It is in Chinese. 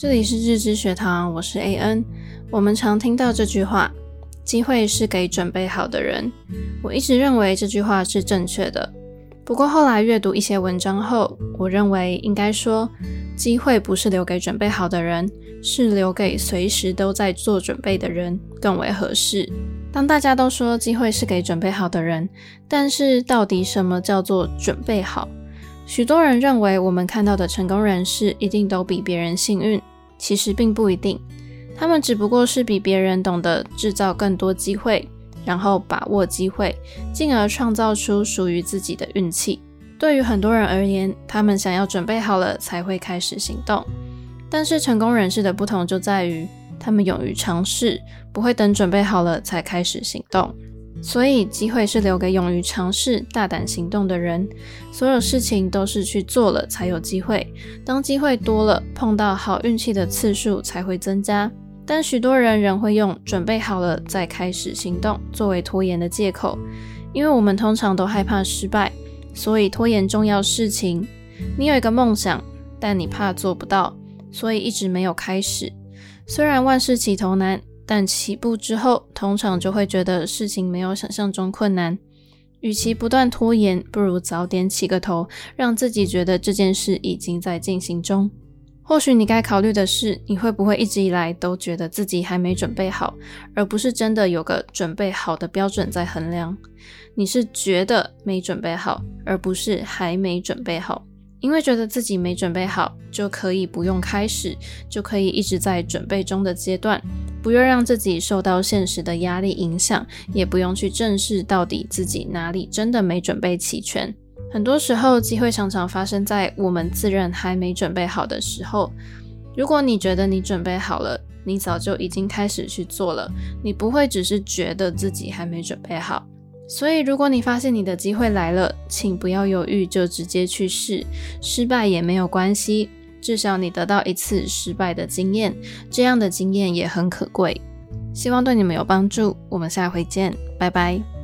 这里是日知学堂，我是 AN。我们常听到这句话：“机会是给准备好的人。”我一直认为这句话是正确的。不过后来阅读一些文章后，我认为应该说，机会不是留给准备好的人，是留给随时都在做准备的人更为合适。当大家都说机会是给准备好的人，但是到底什么叫做准备好？许多人认为我们看到的成功人士一定都比别人幸运。其实并不一定，他们只不过是比别人懂得制造更多机会，然后把握机会，进而创造出属于自己的运气。对于很多人而言，他们想要准备好了才会开始行动。但是成功人士的不同就在于，他们勇于尝试，不会等准备好了才开始行动。所以，机会是留给勇于尝试、大胆行动的人。所有事情都是去做了才有机会。当机会多了，碰到好运气的次数才会增加。但许多人仍会用准备好了再开始行动作为拖延的借口，因为我们通常都害怕失败，所以拖延重要事情。你有一个梦想，但你怕做不到，所以一直没有开始。虽然万事起头难。但起步之后，通常就会觉得事情没有想象中困难。与其不断拖延，不如早点起个头，让自己觉得这件事已经在进行中。或许你该考虑的是，你会不会一直以来都觉得自己还没准备好，而不是真的有个准备好的标准在衡量。你是觉得没准备好，而不是还没准备好。因为觉得自己没准备好，就可以不用开始，就可以一直在准备中的阶段，不用让自己受到现实的压力影响，也不用去正视到底自己哪里真的没准备齐全。很多时候，机会常常发生在我们自认还没准备好的时候。如果你觉得你准备好了，你早就已经开始去做了，你不会只是觉得自己还没准备好。所以，如果你发现你的机会来了，请不要犹豫，就直接去试，失败也没有关系，至少你得到一次失败的经验，这样的经验也很可贵。希望对你们有帮助，我们下回见，拜拜。